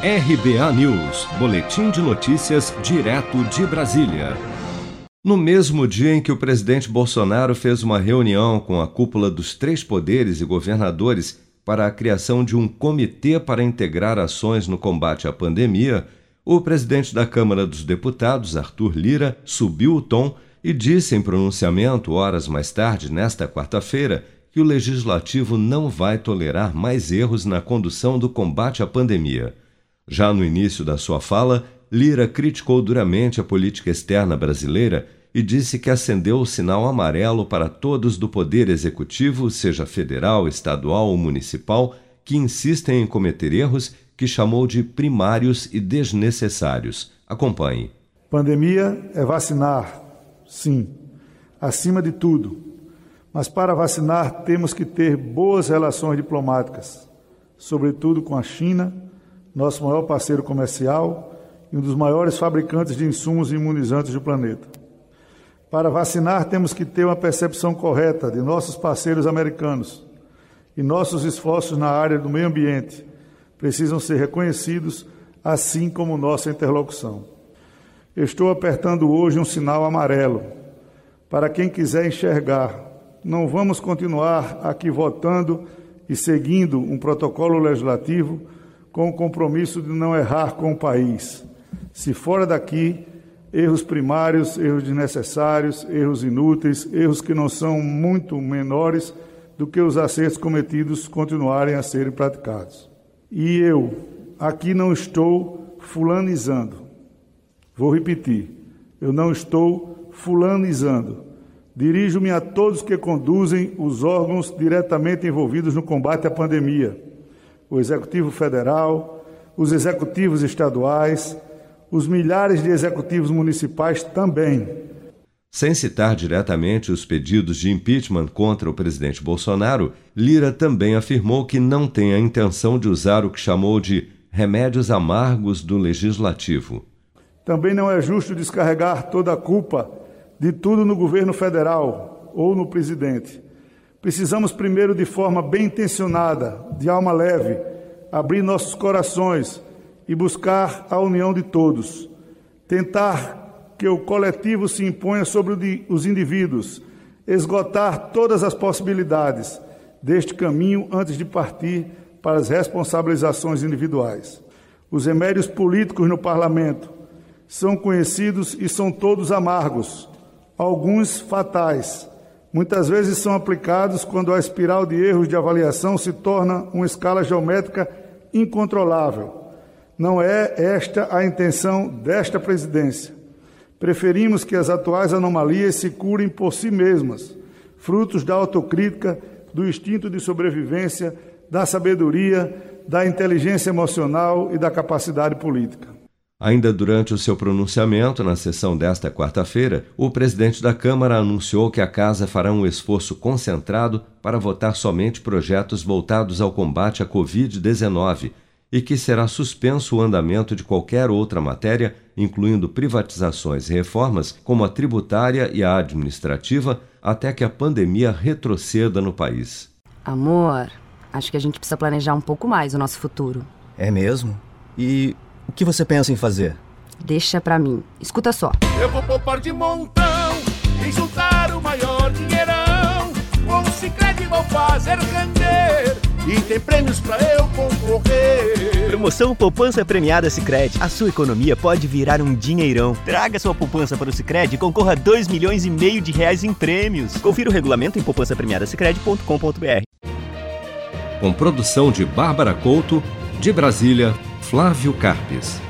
RBA News, Boletim de Notícias, direto de Brasília. No mesmo dia em que o presidente Bolsonaro fez uma reunião com a cúpula dos três poderes e governadores para a criação de um comitê para integrar ações no combate à pandemia, o presidente da Câmara dos Deputados, Arthur Lira, subiu o tom e disse em pronunciamento horas mais tarde, nesta quarta-feira, que o legislativo não vai tolerar mais erros na condução do combate à pandemia. Já no início da sua fala, Lira criticou duramente a política externa brasileira e disse que acendeu o sinal amarelo para todos do Poder Executivo, seja federal, estadual ou municipal, que insistem em cometer erros que chamou de primários e desnecessários. Acompanhe. Pandemia é vacinar, sim, acima de tudo. Mas para vacinar temos que ter boas relações diplomáticas, sobretudo com a China nosso maior parceiro comercial e um dos maiores fabricantes de insumos imunizantes do planeta. Para vacinar, temos que ter uma percepção correta de nossos parceiros americanos e nossos esforços na área do meio ambiente precisam ser reconhecidos, assim como nossa interlocução. estou apertando hoje um sinal amarelo para quem quiser enxergar. Não vamos continuar aqui votando e seguindo um protocolo legislativo com o compromisso de não errar com o país. Se fora daqui, erros primários, erros desnecessários, erros inúteis, erros que não são muito menores do que os acertos cometidos continuarem a serem praticados. E eu aqui não estou fulanizando. Vou repetir. Eu não estou fulanizando. Dirijo-me a todos que conduzem os órgãos diretamente envolvidos no combate à pandemia o Executivo Federal, os executivos estaduais, os milhares de executivos municipais também. Sem citar diretamente os pedidos de impeachment contra o presidente Bolsonaro, Lira também afirmou que não tem a intenção de usar o que chamou de remédios amargos do legislativo. Também não é justo descarregar toda a culpa de tudo no governo federal ou no presidente. Precisamos primeiro, de forma bem intencionada, de alma leve, abrir nossos corações e buscar a união de todos. Tentar que o coletivo se imponha sobre os indivíduos, esgotar todas as possibilidades deste caminho antes de partir para as responsabilizações individuais. Os remédios políticos no parlamento são conhecidos e são todos amargos, alguns fatais muitas vezes são aplicados quando a espiral de erros de avaliação se torna uma escala geométrica incontrolável. Não é esta a intenção desta presidência. Preferimos que as atuais anomalias se curem por si mesmas, frutos da autocrítica, do instinto de sobrevivência, da sabedoria, da inteligência emocional e da capacidade política. Ainda durante o seu pronunciamento na sessão desta quarta-feira, o presidente da Câmara anunciou que a Casa fará um esforço concentrado para votar somente projetos voltados ao combate à Covid-19 e que será suspenso o andamento de qualquer outra matéria, incluindo privatizações e reformas, como a tributária e a administrativa, até que a pandemia retroceda no país. Amor, acho que a gente precisa planejar um pouco mais o nosso futuro. É mesmo? E o que você pensa em fazer? Deixa pra mim. Escuta só. Eu vou poupar de montão e juntar o maior dinheirão. Com o Cicred vou fazer render e tem prêmios pra eu concorrer. Promoção Poupança Premiada Cicred. A sua economia pode virar um dinheirão. Traga sua poupança para o Cicred e concorra a 2 milhões e meio de reais em prêmios. Confira o regulamento em poupancapremiadasicredi.com.br. Com produção de Bárbara Couto, de Brasília, Flávio Carpes.